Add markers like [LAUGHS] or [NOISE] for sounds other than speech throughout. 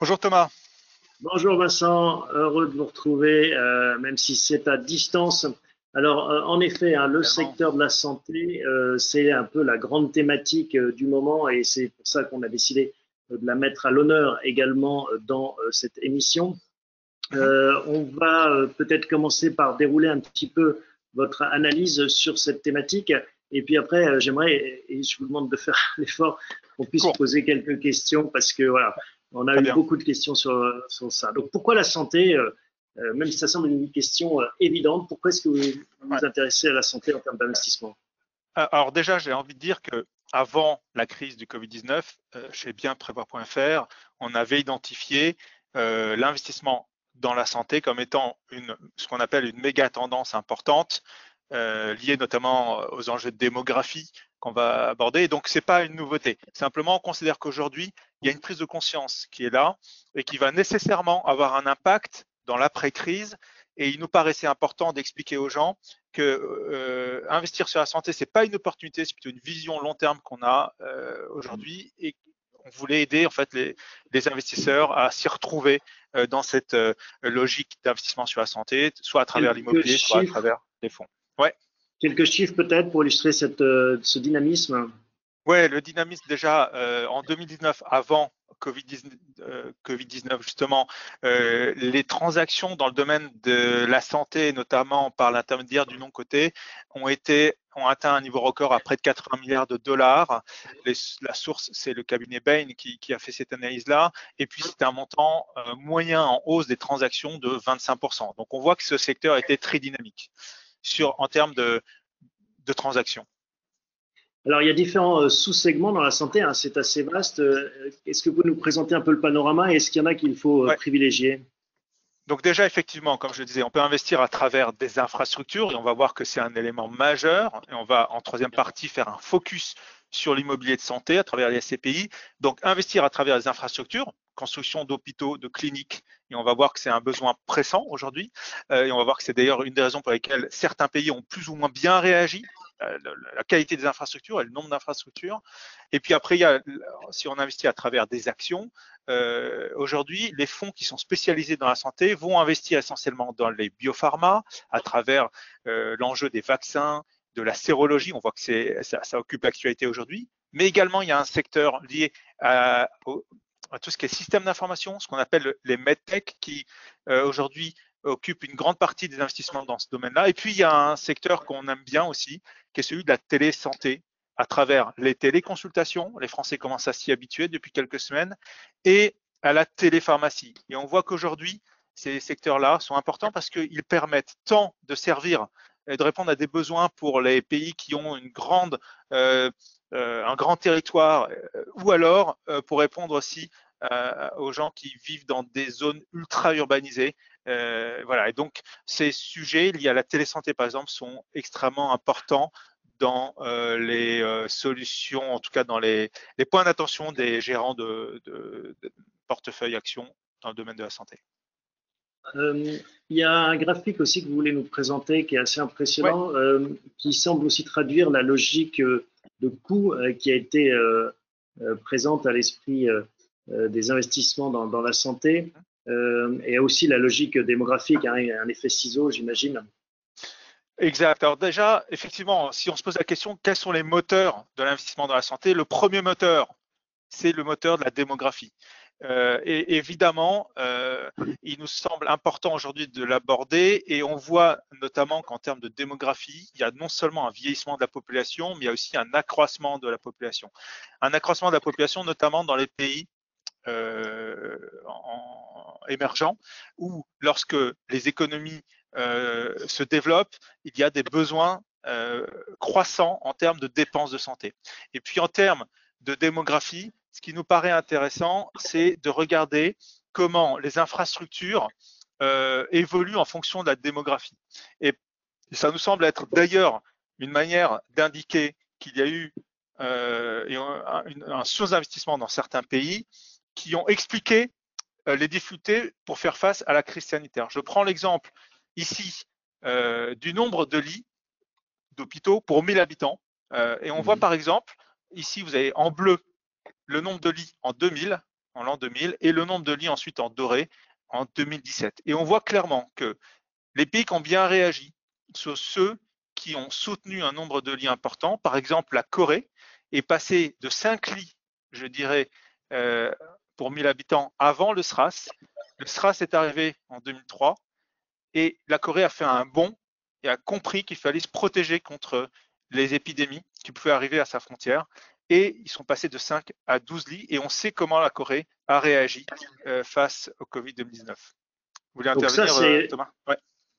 Bonjour Thomas. Bonjour Vincent, heureux de vous retrouver, euh, même si c'est à distance. Alors, euh, en effet, hein, le secteur de la santé, euh, c'est un peu la grande thématique du moment et c'est pour ça qu'on a décidé de la mettre à l'honneur également dans cette émission. on va peut-être commencer par dérouler un petit peu votre analyse sur cette thématique. Et puis après, j'aimerais, et je vous demande de faire [LAUGHS] l'effort, qu'on puisse poser quelques questions parce que voilà, on a eu beaucoup de questions sur, sur, ça. Donc, pourquoi la santé, euh, euh, même si ça semble une question euh, évidente, pourquoi est-ce que vous vous intéressez à la santé en termes d'investissement? Alors déjà, j'ai envie de dire que avant la crise du Covid-19, chez bienprévoir.fr, on avait identifié l'investissement dans la santé comme étant une, ce qu'on appelle une méga tendance importante, liée notamment aux enjeux de démographie qu'on va aborder. Et donc, ce n'est pas une nouveauté. Simplement, on considère qu'aujourd'hui, il y a une prise de conscience qui est là et qui va nécessairement avoir un impact dans l'après-crise. Et il nous paraissait important d'expliquer aux gens que euh, investir sur la santé, c'est pas une opportunité, c'est plutôt une vision long terme qu'on a euh, aujourd'hui et on voulait aider en fait les, les investisseurs à s'y retrouver euh, dans cette euh, logique d'investissement sur la santé, soit à travers l'immobilier, soit à travers les fonds. Ouais. Quelques chiffres peut-être pour illustrer cette, ce dynamisme? Ouais, le dynamisme déjà euh, en 2019, avant Covid-19, euh, justement, euh, les transactions dans le domaine de la santé, notamment par l'intermédiaire du non-côté, ont été ont atteint un niveau record à près de 80 milliards de dollars. la source, c'est le cabinet Bain qui, a fait cette analyse-là. Et puis, c'est un montant moyen en hausse des transactions de 25%. Donc, on voit que ce secteur était très dynamique sur, en termes de transactions. Alors, il y a différents euh, sous-segments dans la santé, hein, c'est assez vaste. Euh, est-ce que vous pouvez nous présenter un peu le panorama et est-ce qu'il y en a qu'il faut euh, privilégier? Donc déjà, effectivement, comme je le disais, on peut investir à travers des infrastructures et on va voir que c'est un élément majeur. Et on va, en troisième partie, faire un focus sur l'immobilier de santé à travers les SCPI. Donc, investir à travers les infrastructures, construction d'hôpitaux, de cliniques, et on va voir que c'est un besoin pressant aujourd'hui. et on va voir que c'est d'ailleurs une des raisons pour lesquelles certains pays ont plus ou moins bien réagi la, qualité des infrastructures et le nombre d'infrastructures. Et puis après, il y a, si on investit à travers des actions, euh, aujourd'hui, les fonds qui sont spécialisés dans la santé vont investir essentiellement dans les biopharma à travers euh, l'enjeu des vaccins, de la sérologie. On voit que ça, ça occupe l'actualité aujourd'hui. Mais également, il y a un secteur lié à, tout ce qui est système d'information, ce qu'on appelle les medtech, qui euh, aujourd'hui occupe une grande partie des investissements dans ce domaine-là. Et puis, il y a un secteur qu'on aime bien aussi, qui est celui de la télésanté à travers les téléconsultations. Les Français commencent à s'y habituer depuis quelques semaines et à la télépharmacie. Et on voit qu'aujourd'hui, ces secteurs-là sont importants parce qu'ils permettent tant de servir et de répondre à des besoins pour les pays qui ont une grande, euh, euh, un grand territoire, euh, ou alors pour répondre aussi aux gens qui vivent dans des zones ultra urbanisées euh, voilà, et donc ces sujets liés à la télésanté, par exemple, sont extrêmement importants dans euh, les euh, solutions, en tout cas dans les, points d'attention des gérants de, portefeuille actions dans le domaine de la santé. il y a un graphique aussi que vous voulez nous présenter qui est assez impressionnant, qui semble aussi traduire la logique de coût qui a été présente à l'esprit des investissements dans, dans, la santé. Euh, et aussi la logique démographique, hein, un effet ciseau, j'imagine. Exact. Alors déjà, effectivement, si on se pose la question, quels sont les moteurs de l'investissement dans la santé Le premier moteur, c'est le moteur de la démographie. Euh, et évidemment, euh, il nous semble important aujourd'hui de l'aborder et on voit notamment qu'en termes de démographie, il y a non seulement un vieillissement de la population, mais il y a aussi un accroissement de la population. Un accroissement de la population notamment dans les pays en, émergents, où lorsque les économies euh, se développent, il y a des besoins euh, croissants en termes de dépenses de santé. Et puis en termes de démographie, ce qui nous paraît intéressant, c'est de regarder comment les infrastructures évoluent en fonction de la démographie. Et ça nous semble être d'ailleurs une manière d'indiquer qu'il y a eu un sous-investissement dans certains pays qui ont expliqué euh, les difficultés pour faire face à la crise sanitaire. Je prends l'exemple ici euh, du nombre de lits d'hôpitaux pour 1000 habitants. Euh, et on voit par exemple, ici, vous avez en bleu le nombre de lits en 2000, en l'an 2000 et le nombre de lits ensuite en doré en 2017. Et on voit clairement que les pays qui ont bien réagi sont ceux qui ont soutenu un nombre de lits important. Par exemple, la Corée est passée de 5 lits, je dirais, euh, pour 1000 habitants avant le SRAS. Le SRAS est arrivé en 2003 et la Corée a fait un bond et a compris qu'il fallait se protéger contre les épidémies qui pouvaient arriver à sa frontière. Et ils sont passés de 5 à 12 lits et on sait comment la Corée a réagi euh, face au Covid-19. Vous voulez intervenir, euh, Thomas?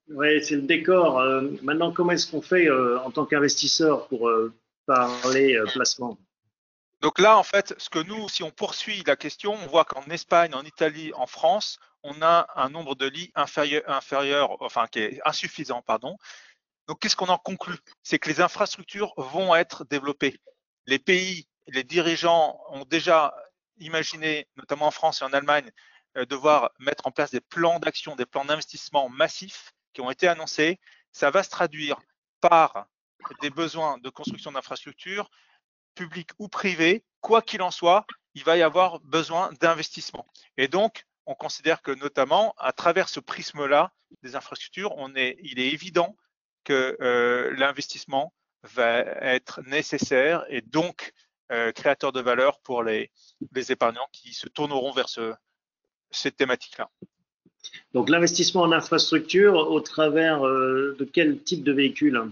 Oui, c'est le décor. Euh, maintenant, comment est-ce qu'on fait en tant qu'investisseur pour parler placement? Donc là, en fait, ce que nous, si on poursuit la question, on voit qu'en Espagne, en Italie, en France, on a un nombre de lits inférieur, enfin qui est insuffisant, pardon. Donc qu'est-ce qu'on en conclut? C'est que les infrastructures vont être développées. Les pays, les dirigeants ont déjà imaginé, notamment en France et en Allemagne, euh, devoir mettre en place des plans d'action, des plans d'investissement massifs qui ont été annoncés. Ça va se traduire par des besoins de construction d'infrastructures public ou privé, quoi qu'il en soit, il va y avoir besoin d'investissement. Et donc, on considère que notamment à travers ce prisme-là des infrastructures, on est, il est évident que euh, l'investissement va être nécessaire et donc euh, créateur de valeur pour les, les, épargnants qui se tourneront vers ce, cette thématique-là. Donc l'investissement en infrastructure au travers euh, de quel type de véhicule?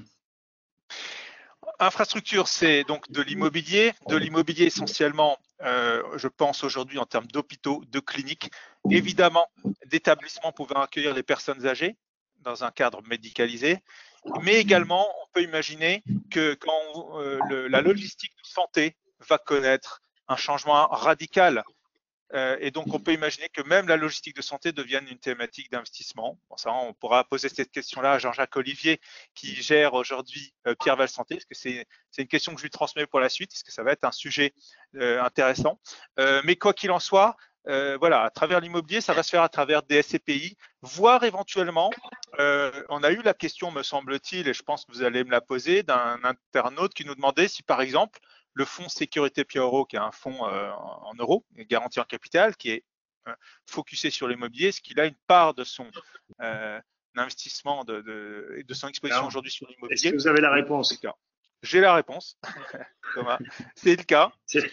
Infrastructure, c'est donc de l'immobilier, de l'immobilier essentiellement, euh, je pense aujourd'hui en termes d'hôpitaux, de cliniques, évidemment d'établissements pouvant accueillir les personnes âgées dans un cadre médicalisé, mais également on peut imaginer que quand euh, la logistique de santé va connaître un changement radical euh, et donc, on peut imaginer que même la logistique de santé devienne une thématique d'investissement. Ça, on pourra poser cette question-là à Jean-Jacques Olivier, qui gère aujourd'hui euh, Pierre Val Santé, parce que c'est une question que je lui transmets pour la suite, parce que ça va être un sujet euh, intéressant. mais quoi qu'il en soit, voilà, à travers l'immobilier, ça va se faire à travers des SCPI, voire éventuellement, on a eu la question, me semble-t-il, et je pense que vous allez me la poser, d'un internaute qui nous demandait si, par exemple, le fonds Sécurité Pierre qui est un fonds euh, en euros, garanti en capital, qui est euh, focusé sur l'immobilier, ce qu'il a une part de son euh, investissement, de, de, son exposition aujourd'hui sur l'immobilier. Est-ce que vous avez la réponse J'ai la réponse, [LAUGHS] C'est le cas. C'est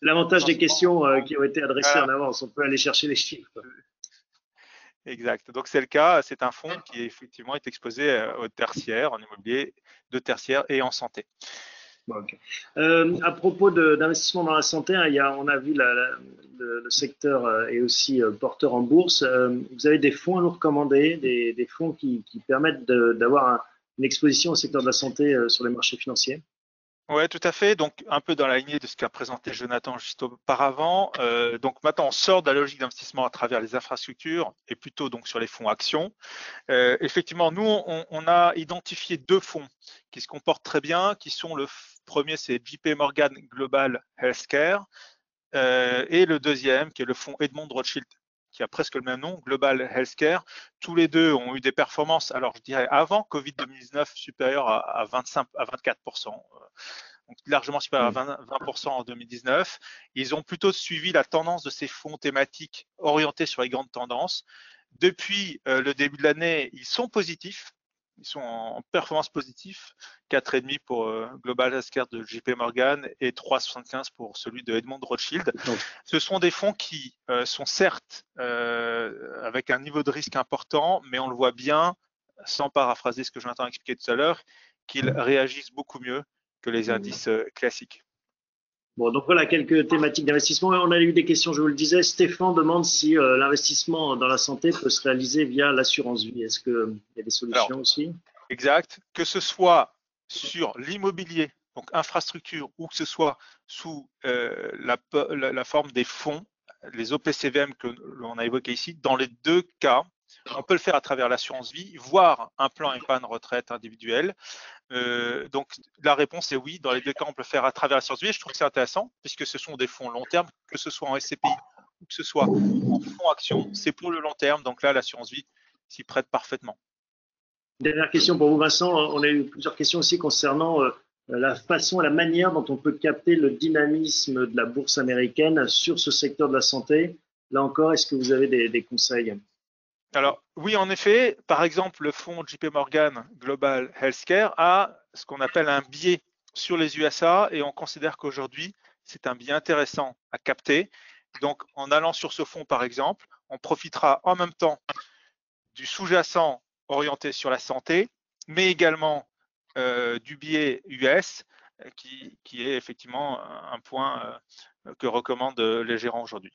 l'avantage des questions qui ont été adressées en avance. On peut aller chercher les chiffres. Exact. Donc c'est le cas. C'est un fonds qui effectivement est exposé au tertiaire, en immobilier, de tertiaire et en santé. Euh, à propos d'investissement dans la santé, hein, on a vu le, secteur euh, est aussi euh, porteur en bourse. vous avez des fonds à nous recommander, des, fonds qui, permettent d'avoir une exposition au secteur de la santé sur les marchés financiers? Oui, tout à fait. Donc, un peu dans la lignée de ce qu'a présenté Jonathan juste auparavant. Donc, maintenant, on sort de la logique d'investissement à travers les infrastructures et plutôt donc sur les fonds actions. Effectivement, nous, on, on, a identifié deux fonds qui se comportent très bien, qui sont le premier, c'est JP Morgan Global Healthcare, euh, et le deuxième, qui est le fonds Edmond Rothschild qui a presque le même nom, Global Healthcare. Tous les deux ont eu des performances, alors je dirais avant Covid-19, supérieures à, 25, à 24%. Euh, donc largement supérieures à 20%, en 2019. Ils ont plutôt suivi la tendance de ces fonds thématiques orientés sur les grandes tendances. Depuis euh, le début de l'année, ils sont positifs. Ils sont en performance positive, 4,5 pour euh, Global Healthcare de JP Morgan et 3,75 pour celui de Edmond Rothschild. Ce sont des fonds qui euh, sont certes euh, avec un niveau de risque important, mais on le voit bien, sans paraphraser ce que Jonathan a expliqué tout à l'heure, qu'ils réagissent beaucoup mieux que les indices classiques. Bon, donc voilà quelques thématiques d'investissement. On a eu des questions, je vous le disais. Stéphane demande si euh, l'investissement dans la santé peut se réaliser via l'assurance vie. Est-ce qu'il y a des solutions aussi? Exact. Que ce soit sur l'immobilier, donc infrastructure, ou que ce soit sous euh, la, la, forme des fonds, les OPCVM que l'on a évoqué ici, dans les deux cas, on peut le faire à travers l'assurance vie, voire un plan épargne retraite individuel. Euh, donc la réponse est oui. Dans les deux cas, on peut le faire à travers l'assurance vie. je trouve que c'est intéressant puisque ce sont des fonds long terme, que ce soit en SCPI ou que ce soit en fonds action, c'est pour le long terme. Donc là, l'assurance vie s'y prête parfaitement. Dernière question pour vous, Vincent. On a eu plusieurs questions aussi concernant euh, la façon, la manière dont on peut capter le dynamisme de la bourse américaine sur ce secteur de la santé. Là encore, est-ce que vous avez des, conseils? Alors oui, en effet, par exemple, le fonds JP Morgan Global Healthcare a ce qu'on appelle un biais sur les USA et on considère qu'aujourd'hui, c'est un biais intéressant à capter. Donc, en allant sur ce fonds, par exemple, on profitera en même temps du sous-jacent orienté sur la santé, mais également euh, du biais US, qui, qui, est effectivement un point euh, que recommandent les gérants aujourd'hui.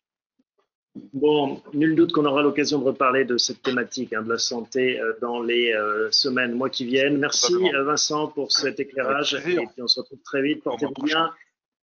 Bon, nul doute qu'on aura l'occasion de reparler de cette thématique hein, de la santé euh, dans les euh, semaines, mois qui viennent. Merci Vincent pour cet éclairage. Et puis on se retrouve très vite. Portez-vous bien